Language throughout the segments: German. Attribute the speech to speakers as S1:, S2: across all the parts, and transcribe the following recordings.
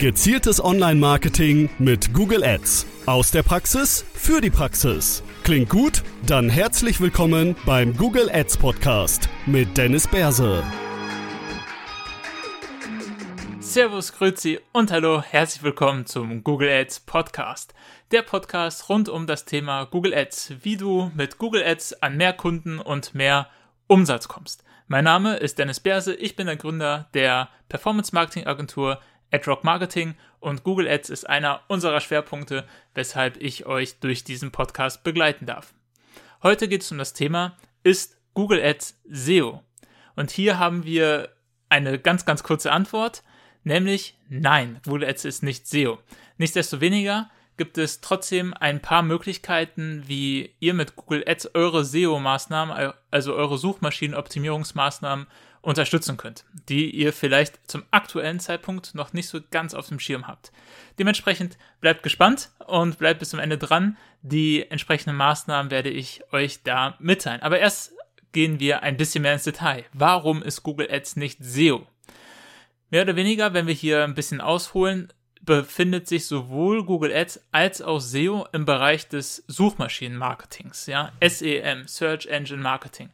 S1: Gezieltes Online-Marketing mit Google Ads. Aus der Praxis für die Praxis. Klingt gut? Dann herzlich willkommen beim Google Ads Podcast mit Dennis Berse.
S2: Servus, Grüezi und hallo, herzlich willkommen zum Google Ads Podcast. Der Podcast rund um das Thema Google Ads, wie du mit Google Ads an mehr Kunden und mehr Umsatz kommst. Mein Name ist Dennis Berse, ich bin der Gründer der Performance Marketing Agentur AdRock Marketing und Google Ads ist einer unserer Schwerpunkte, weshalb ich euch durch diesen Podcast begleiten darf. Heute geht es um das Thema, ist Google Ads SEO? Und hier haben wir eine ganz, ganz kurze Antwort, nämlich nein, Google Ads ist nicht SEO. Nichtsdestoweniger gibt es trotzdem ein paar Möglichkeiten, wie ihr mit Google Ads eure SEO-Maßnahmen, also eure Suchmaschinenoptimierungsmaßnahmen unterstützen könnt, die ihr vielleicht zum aktuellen Zeitpunkt noch nicht so ganz auf dem Schirm habt. Dementsprechend bleibt gespannt und bleibt bis zum Ende dran. Die entsprechenden Maßnahmen werde ich euch da mitteilen. Aber erst gehen wir ein bisschen mehr ins Detail. Warum ist Google Ads nicht SEO? Mehr oder weniger, wenn wir hier ein bisschen ausholen, befindet sich sowohl Google Ads als auch SEO im Bereich des Suchmaschinenmarketings, ja, SEM, Search Engine Marketing.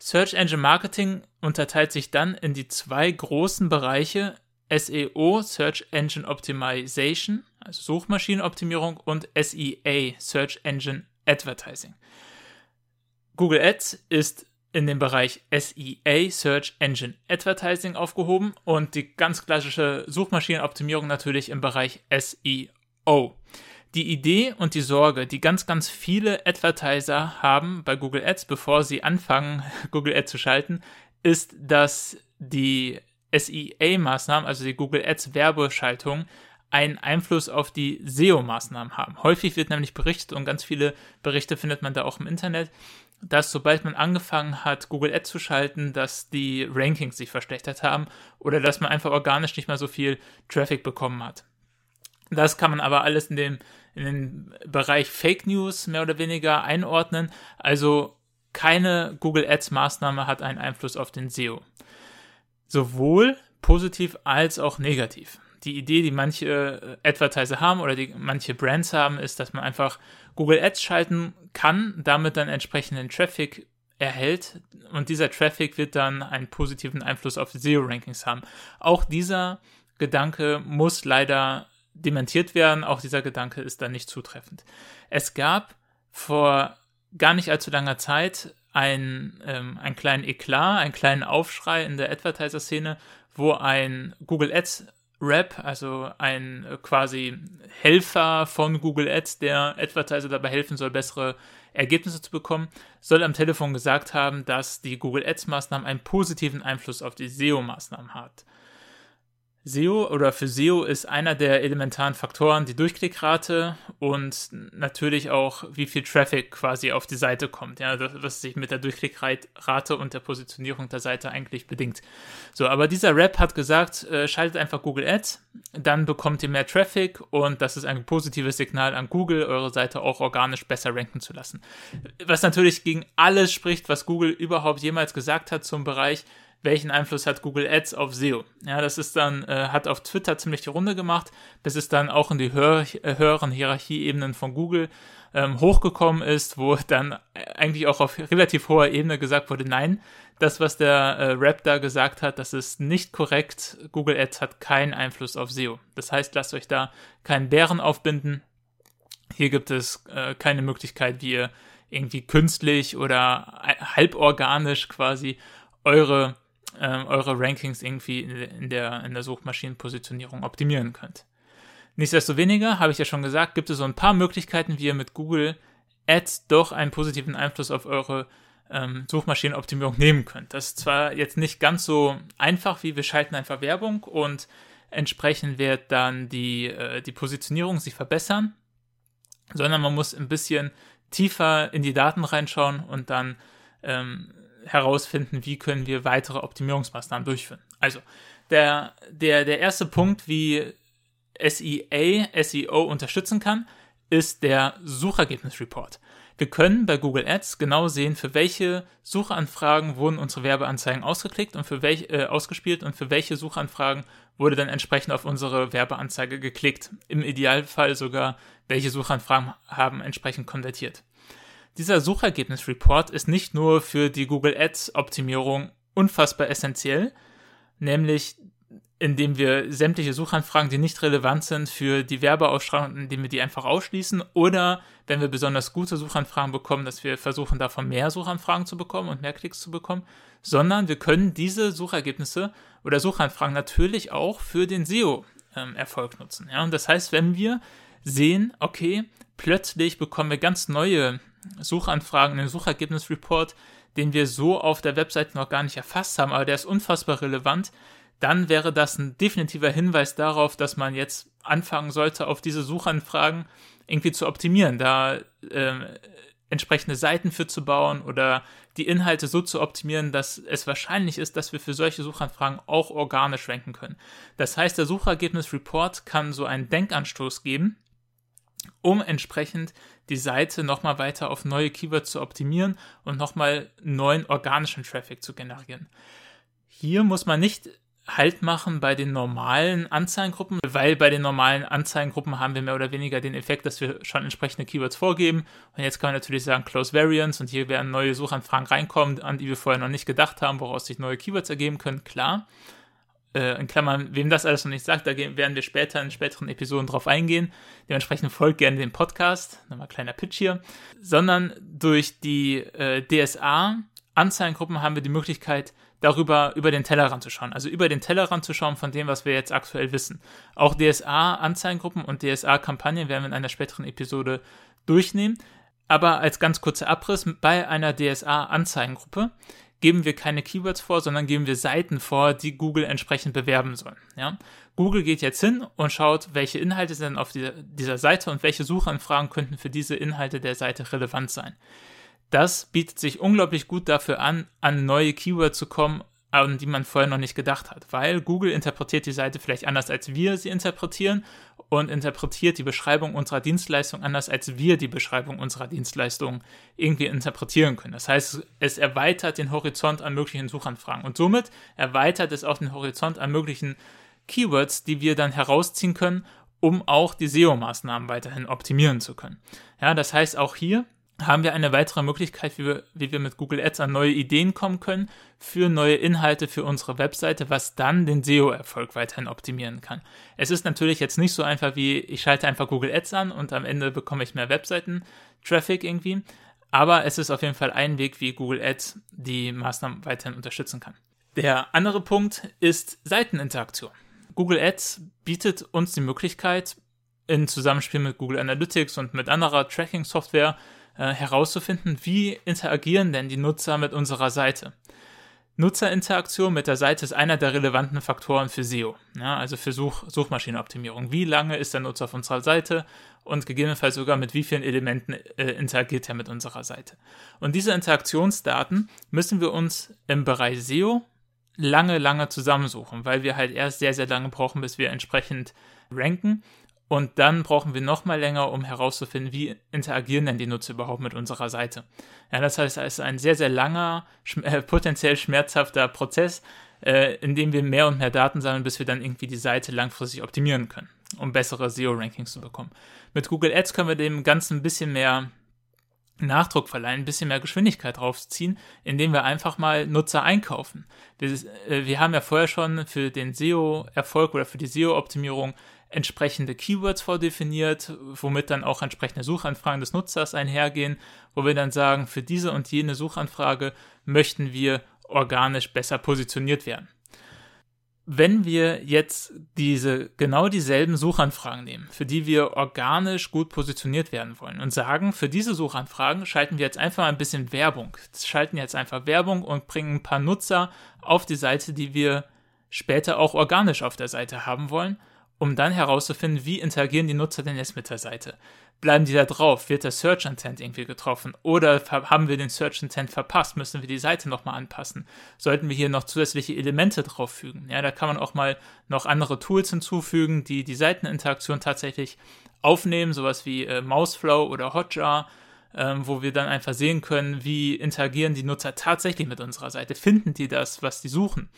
S2: Search Engine Marketing unterteilt sich dann in die zwei großen Bereiche SEO, Search Engine Optimization, also Suchmaschinenoptimierung und SEA, Search Engine Advertising. Google Ads ist in dem Bereich SEA, Search Engine Advertising aufgehoben und die ganz klassische Suchmaschinenoptimierung natürlich im Bereich SEO die Idee und die Sorge, die ganz, ganz viele Advertiser haben bei Google Ads, bevor sie anfangen, Google Ads zu schalten, ist, dass die SEA-Maßnahmen, also die Google Ads Werbeschaltung, einen Einfluss auf die SEO-Maßnahmen haben. Häufig wird nämlich berichtet und ganz viele Berichte findet man da auch im Internet, dass sobald man angefangen hat, Google Ads zu schalten, dass die Rankings sich verschlechtert haben oder dass man einfach organisch nicht mehr so viel Traffic bekommen hat. Das kann man aber alles in den, in den Bereich Fake News mehr oder weniger einordnen. Also keine Google Ads Maßnahme hat einen Einfluss auf den SEO. Sowohl positiv als auch negativ. Die Idee, die manche äh, Advertiser haben oder die manche Brands haben, ist, dass man einfach Google Ads schalten kann, damit dann entsprechenden Traffic erhält und dieser Traffic wird dann einen positiven Einfluss auf SEO-Rankings haben. Auch dieser Gedanke muss leider dementiert werden. Auch dieser Gedanke ist dann nicht zutreffend. Es gab vor gar nicht allzu langer Zeit ein, ähm, einen kleinen Eklat, einen kleinen Aufschrei in der Advertiser-Szene, wo ein Google Ads Rap, also ein äh, quasi Helfer von Google Ads, der Advertiser dabei helfen soll, bessere Ergebnisse zu bekommen, soll am Telefon gesagt haben, dass die Google Ads Maßnahmen einen positiven Einfluss auf die SEO Maßnahmen hat. SEO oder für SEO ist einer der elementaren Faktoren die Durchklickrate und natürlich auch, wie viel Traffic quasi auf die Seite kommt, ja, was sich mit der Durchklickrate und der Positionierung der Seite eigentlich bedingt. So, aber dieser Rap hat gesagt, äh, schaltet einfach Google Ads, dann bekommt ihr mehr Traffic und das ist ein positives Signal an Google, eure Seite auch organisch besser ranken zu lassen. Was natürlich gegen alles spricht, was Google überhaupt jemals gesagt hat zum Bereich welchen Einfluss hat Google Ads auf SEO. Ja, das ist dann, äh, hat auf Twitter ziemlich die Runde gemacht, bis es dann auch in die höher, äh, höheren Hierarchieebenen von Google ähm, hochgekommen ist, wo dann eigentlich auch auf relativ hoher Ebene gesagt wurde, nein, das, was der äh, Rap da gesagt hat, das ist nicht korrekt. Google Ads hat keinen Einfluss auf SEO. Das heißt, lasst euch da keinen Bären aufbinden. Hier gibt es äh, keine Möglichkeit, wie ihr irgendwie künstlich oder halborganisch quasi eure ähm, eure Rankings irgendwie in der, in der Suchmaschinenpositionierung optimieren könnt. Nichtsdestoweniger, habe ich ja schon gesagt, gibt es so ein paar Möglichkeiten, wie ihr mit Google Ads doch einen positiven Einfluss auf eure ähm, Suchmaschinenoptimierung nehmen könnt. Das ist zwar jetzt nicht ganz so einfach, wie wir schalten einfach Werbung und entsprechend wird dann die, äh, die Positionierung sich verbessern, sondern man muss ein bisschen tiefer in die Daten reinschauen und dann ähm, herausfinden, wie können wir weitere Optimierungsmaßnahmen durchführen. Also, der, der, der erste Punkt, wie SEA, SEO unterstützen kann, ist der Suchergebnisreport. Wir können bei Google Ads genau sehen, für welche Suchanfragen wurden unsere Werbeanzeigen ausgeklickt und für welche äh, ausgespielt und für welche Suchanfragen wurde dann entsprechend auf unsere Werbeanzeige geklickt. Im Idealfall sogar, welche Suchanfragen haben entsprechend konvertiert. Dieser Suchergebnis-Report ist nicht nur für die Google Ads-Optimierung unfassbar essentiell, nämlich indem wir sämtliche Suchanfragen, die nicht relevant sind für die Werbeausstrahlung, indem wir die einfach ausschließen oder wenn wir besonders gute Suchanfragen bekommen, dass wir versuchen davon mehr Suchanfragen zu bekommen und mehr Klicks zu bekommen, sondern wir können diese Suchergebnisse oder Suchanfragen natürlich auch für den SEO-Erfolg ähm, nutzen. Ja? Und das heißt, wenn wir sehen, okay, plötzlich bekommen wir ganz neue Suchanfragen in den Suchergebnisreport, den wir so auf der Webseite noch gar nicht erfasst haben, aber der ist unfassbar relevant, dann wäre das ein definitiver Hinweis darauf, dass man jetzt anfangen sollte, auf diese Suchanfragen irgendwie zu optimieren, da äh, entsprechende Seiten für zu bauen oder die Inhalte so zu optimieren, dass es wahrscheinlich ist, dass wir für solche Suchanfragen auch organisch ranken können. Das heißt, der Suchergebnis-Report kann so einen Denkanstoß geben, um entsprechend die Seite nochmal weiter auf neue Keywords zu optimieren und nochmal neuen organischen Traffic zu generieren. Hier muss man nicht Halt machen bei den normalen Anzeigengruppen, weil bei den normalen Anzeigengruppen haben wir mehr oder weniger den Effekt, dass wir schon entsprechende Keywords vorgeben. Und jetzt kann man natürlich sagen Close Variants und hier werden neue Suchanfragen reinkommen, an die wir vorher noch nicht gedacht haben, woraus sich neue Keywords ergeben können. Klar. Äh, in Klammern, wem das alles noch nicht sagt, da werden wir später in späteren Episoden drauf eingehen. Dementsprechend folgt gerne dem Podcast. Nochmal kleiner Pitch hier. Sondern durch die äh, DSA Anzeigengruppen haben wir die Möglichkeit, darüber über den Tellerrand zu schauen. Also über den Tellerrand zu schauen von dem, was wir jetzt aktuell wissen. Auch DSA-Anzeigengruppen und DSA-Kampagnen werden wir in einer späteren Episode durchnehmen. Aber als ganz kurzer Abriss, bei einer DSA-Anzeigengruppe geben wir keine Keywords vor, sondern geben wir Seiten vor, die Google entsprechend bewerben soll. Ja? Google geht jetzt hin und schaut, welche Inhalte sind auf dieser, dieser Seite und welche Suchanfragen könnten für diese Inhalte der Seite relevant sein das bietet sich unglaublich gut dafür an, an neue Keywords zu kommen, an die man vorher noch nicht gedacht hat, weil Google interpretiert die Seite vielleicht anders, als wir sie interpretieren und interpretiert die Beschreibung unserer Dienstleistung anders, als wir die Beschreibung unserer Dienstleistung irgendwie interpretieren können. Das heißt, es erweitert den Horizont an möglichen Suchanfragen und somit erweitert es auch den Horizont an möglichen Keywords, die wir dann herausziehen können, um auch die SEO-Maßnahmen weiterhin optimieren zu können. Ja, das heißt auch hier, haben wir eine weitere Möglichkeit, wie wir, wie wir mit Google Ads an neue Ideen kommen können für neue Inhalte für unsere Webseite, was dann den SEO-Erfolg weiterhin optimieren kann. Es ist natürlich jetzt nicht so einfach wie, ich schalte einfach Google Ads an und am Ende bekomme ich mehr Webseiten-Traffic irgendwie, aber es ist auf jeden Fall ein Weg, wie Google Ads die Maßnahmen weiterhin unterstützen kann. Der andere Punkt ist Seiteninteraktion. Google Ads bietet uns die Möglichkeit, in Zusammenspiel mit Google Analytics und mit anderer Tracking-Software äh, herauszufinden, wie interagieren denn die Nutzer mit unserer Seite. Nutzerinteraktion mit der Seite ist einer der relevanten Faktoren für SEO, ja, also für Such Suchmaschinenoptimierung. Wie lange ist der Nutzer auf unserer Seite und gegebenenfalls sogar mit wie vielen Elementen äh, interagiert er mit unserer Seite. Und diese Interaktionsdaten müssen wir uns im Bereich SEO lange, lange zusammensuchen, weil wir halt erst sehr, sehr lange brauchen, bis wir entsprechend ranken und dann brauchen wir noch mal länger, um herauszufinden, wie interagieren denn die Nutzer überhaupt mit unserer Seite. Ja, das heißt, es ist ein sehr, sehr langer, schm äh, potenziell schmerzhafter Prozess, äh, in dem wir mehr und mehr Daten sammeln, bis wir dann irgendwie die Seite langfristig optimieren können, um bessere SEO-Rankings zu bekommen. Mit Google Ads können wir dem Ganzen ein bisschen mehr Nachdruck verleihen, ein bisschen mehr Geschwindigkeit draufziehen, indem wir einfach mal Nutzer einkaufen. Wir, äh, wir haben ja vorher schon für den SEO-Erfolg oder für die SEO-Optimierung entsprechende Keywords vordefiniert, womit dann auch entsprechende Suchanfragen des Nutzers einhergehen, wo wir dann sagen, für diese und jene Suchanfrage möchten wir organisch besser positioniert werden. Wenn wir jetzt diese genau dieselben Suchanfragen nehmen, für die wir organisch gut positioniert werden wollen und sagen, für diese Suchanfragen schalten wir jetzt einfach ein bisschen Werbung. Schalten jetzt einfach Werbung und bringen ein paar Nutzer auf die Seite, die wir später auch organisch auf der Seite haben wollen um dann herauszufinden, wie interagieren die Nutzer denn jetzt mit der Seite. Bleiben die da drauf? Wird der Search Intent irgendwie getroffen? Oder haben wir den Search Intent verpasst? Müssen wir die Seite nochmal anpassen? Sollten wir hier noch zusätzliche Elemente drauf fügen? Ja, da kann man auch mal noch andere Tools hinzufügen, die die Seiteninteraktion tatsächlich aufnehmen, sowas wie äh, Mouseflow oder Hotjar ähm, wo wir dann einfach sehen können, wie interagieren die Nutzer tatsächlich mit unserer Seite, finden die das, was die suchen.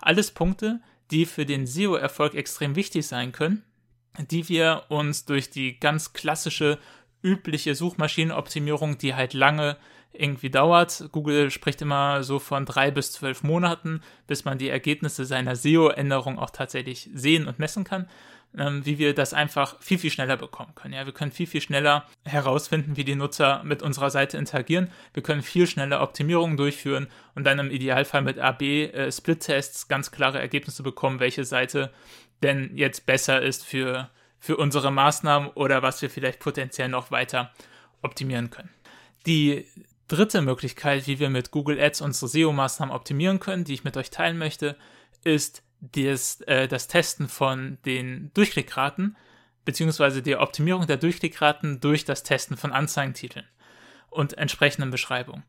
S2: Alles Punkte, die für den SEO-Erfolg extrem wichtig sein können, die wir uns durch die ganz klassische, übliche Suchmaschinenoptimierung, die halt lange irgendwie dauert. Google spricht immer so von drei bis zwölf Monaten, bis man die Ergebnisse seiner SEO-Änderung auch tatsächlich sehen und messen kann ähm, wie wir das einfach viel, viel schneller bekommen können. Ja, wir können viel, viel schneller herausfinden, wie die Nutzer mit unserer Seite interagieren. Wir können viel schneller Optimierungen durchführen und dann im Idealfall mit AB-Split-Tests äh, ganz klare Ergebnisse bekommen, welche Seite denn jetzt besser ist für, für unsere Maßnahmen oder was wir vielleicht potenziell noch weiter optimieren können. Die dritte Möglichkeit, wie wir mit Google Ads unsere SEO-Maßnahmen optimieren können, die ich mit euch teilen möchte, ist das, äh, das Testen von den Durchklickraten, beziehungsweise die Optimierung der Durchklickraten durch das Testen von Anzeigentiteln und entsprechenden Beschreibungen.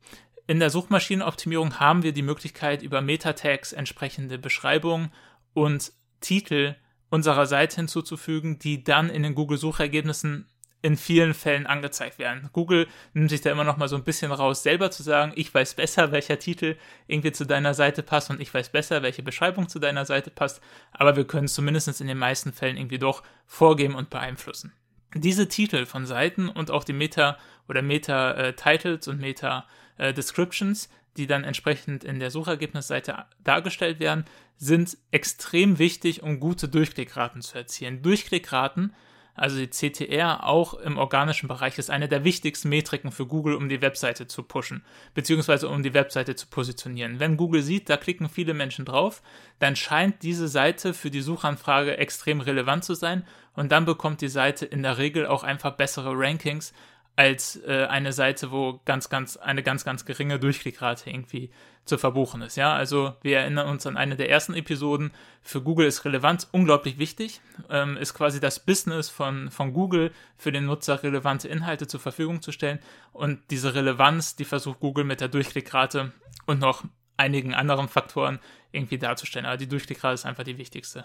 S2: In der Suchmaschinenoptimierung haben wir die Möglichkeit, über Meta-Tags entsprechende Beschreibungen und Titel unserer Seite hinzuzufügen, die dann in den Google-Suchergebnissen in vielen Fällen angezeigt werden. Google nimmt sich da immer noch mal so ein bisschen raus, selber zu sagen, ich weiß besser, welcher Titel irgendwie zu deiner Seite passt und ich weiß besser, welche Beschreibung zu deiner Seite passt, aber wir können es zumindest in den meisten Fällen irgendwie doch vorgeben und beeinflussen. Diese Titel von Seiten und auch die Meta- oder Meta-Titles und Meta-Descriptions, die dann entsprechend in der Suchergebnisseite dargestellt werden, sind extrem wichtig, um gute Durchklickraten zu erzielen. Durchklickraten also die CTR, auch im organischen Bereich ist eine der wichtigsten Metriken für Google, um die Webseite zu pushen, beziehungsweise um die Webseite zu positionieren. Wenn Google sieht, da klicken viele Menschen drauf, dann scheint diese Seite für die Suchanfrage extrem relevant zu sein und dann bekommt die Seite in der Regel auch einfach bessere Rankings als äh, eine Seite, wo ganz, ganz, eine ganz, ganz geringe Durchklickrate irgendwie zu verbuchen ist. Ja, also wir erinnern uns an eine der ersten Episoden. Für Google ist Relevanz unglaublich wichtig, ähm, ist quasi das Business von, von Google für den Nutzer relevante Inhalte zur Verfügung zu stellen. Und diese Relevanz, die versucht Google mit der Durchklickrate und noch einigen anderen Faktoren irgendwie darzustellen. Aber die Durchklickrate ist einfach die wichtigste.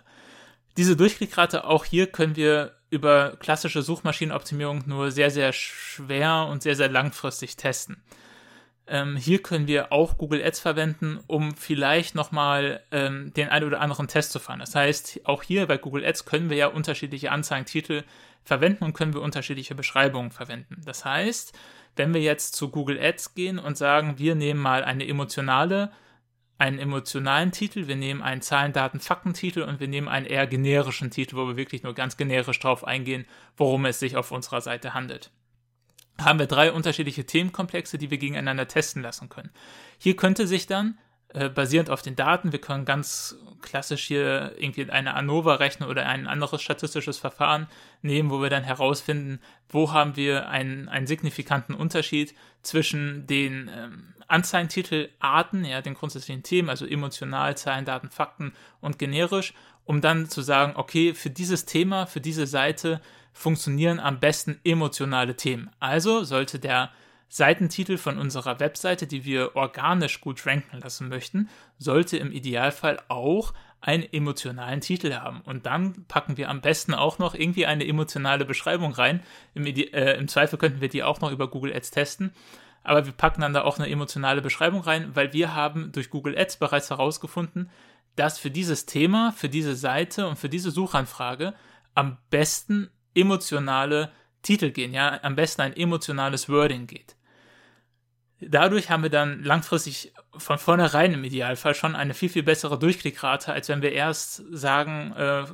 S2: Diese Durchklickrate, auch hier können wir über klassische Suchmaschinenoptimierung nur sehr, sehr schwer und sehr, sehr langfristig testen. Ähm, hier können wir auch Google Ads verwenden, um vielleicht nochmal ähm, den einen oder anderen Test zu fahren. Das heißt, auch hier bei Google Ads können wir ja unterschiedliche Anzeigentitel verwenden und können wir unterschiedliche Beschreibungen verwenden. Das heißt, wenn wir jetzt zu Google Ads gehen und sagen, wir nehmen mal eine emotionale einen emotionalen Titel, wir nehmen einen Zahlen, Daten, Fakten-Titel und wir nehmen einen eher generischen Titel, wo wir wirklich nur ganz generisch drauf eingehen, worum es sich auf unserer Seite handelt. Haben wir drei unterschiedliche Themenkomplexe, die wir gegeneinander testen lassen können. Hier könnte sich dann äh, basierend auf den Daten, wir können ganz klassisch hier irgendwie eine ANOVA rechnen oder ein anderes statistisches Verfahren nehmen, wo wir dann herausfinden, wo haben wir einen, einen signifikanten Unterschied zwischen den ähm, Anzeigentitelarten, ja, den grundsätzlichen Themen, also emotional, Zahlen, Daten, Fakten und generisch, um dann zu sagen, okay, für dieses Thema, für diese Seite funktionieren am besten emotionale Themen. Also sollte der Seitentitel von unserer Webseite, die wir organisch gut ranken lassen möchten, sollte im Idealfall auch einen emotionalen Titel haben. Und dann packen wir am besten auch noch irgendwie eine emotionale Beschreibung rein. Im, äh, Im, Zweifel könnten wir die auch noch über Google Ads testen. Aber wir packen dann da auch eine emotionale Beschreibung rein, weil wir haben durch Google Ads bereits herausgefunden, dass für dieses Thema, für diese Seite und für diese Suchanfrage am besten emotionale Titel gehen, ja, am besten ein emotionales Wording geht. Dadurch haben wir dann langfristig von vornherein im Idealfall schon eine viel, viel bessere Durchklickrate, als wenn wir erst sagen, äh,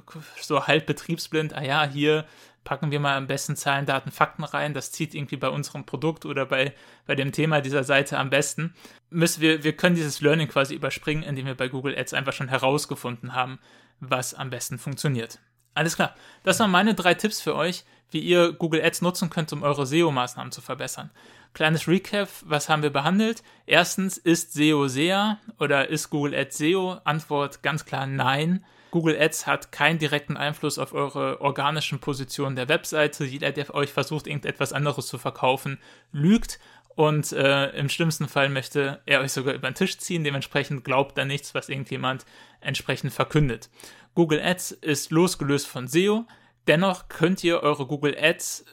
S2: so halb betriebsblind, ah ja, hier packen wir mal am besten Zahlen, Daten, Fakten rein. Das zieht irgendwie bei unserem Produkt oder bei, bei dem Thema dieser Seite am besten. Müssen wir, wir können dieses Learning quasi überspringen, indem wir bei Google Ads einfach schon herausgefunden haben, was am besten funktioniert. Alles klar. Das waren meine drei Tipps für euch, wie ihr Google Ads nutzen könnt, um eure SEO-Maßnahmen zu verbessern. Kleines Recap, was haben wir behandelt? Erstens, ist SEO SEA oder ist Google Ads SEO? Antwort ganz klar nein. Google Ads hat keinen direkten Einfluss auf eure organischen Positionen der Webseite. Jeder, der euch versucht, irgendetwas anderes zu verkaufen, lügt und äh, im schlimmsten Fall möchte er euch sogar über den Tisch ziehen. Dementsprechend glaubt er nichts, was irgendjemand entsprechend verkündet. Google Ads ist losgelöst von SEO. Dennoch könnt ihr eure Google Ads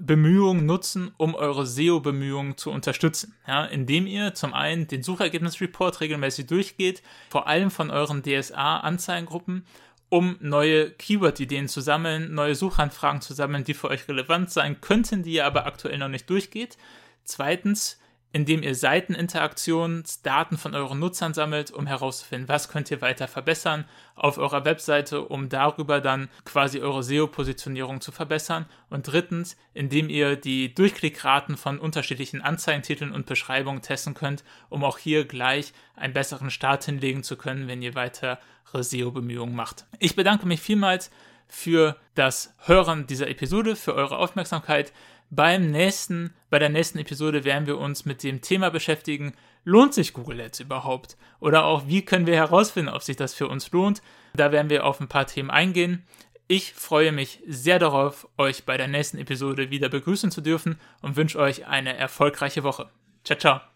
S2: Bemühungen nutzen, um eure SEO-Bemühungen zu unterstützen. Ja, indem ihr zum einen den Suchergebnis-Report regelmäßig durchgeht, vor allem von euren DSA-Anzeigengruppen, um neue Keyword-Ideen zu sammeln, neue Suchanfragen zu sammeln, die für euch relevant sein könnten, die ihr aber aktuell noch nicht durchgeht. Zweitens, indem ihr Seiteninteraktionsdaten von euren Nutzern sammelt, um herauszufinden, was könnt ihr weiter verbessern auf eurer Webseite, um darüber dann quasi eure SEO-Positionierung zu verbessern. Und drittens, indem ihr die Durchklickraten von unterschiedlichen Anzeigentiteln und Beschreibungen testen könnt, um auch hier gleich einen besseren Start hinlegen zu können, wenn ihr weitere SEO-Bemühungen macht. Ich bedanke mich vielmals für das Hören dieser Episode, für eure Aufmerksamkeit. Beim nächsten, bei der nächsten Episode werden wir uns mit dem Thema beschäftigen, lohnt sich Google Ads überhaupt? Oder auch, wie können wir herausfinden, ob sich das für uns lohnt? Da werden wir auf ein paar Themen eingehen. Ich freue mich sehr darauf, euch bei der nächsten Episode wieder begrüßen zu dürfen und wünsche euch eine erfolgreiche Woche. Ciao, ciao.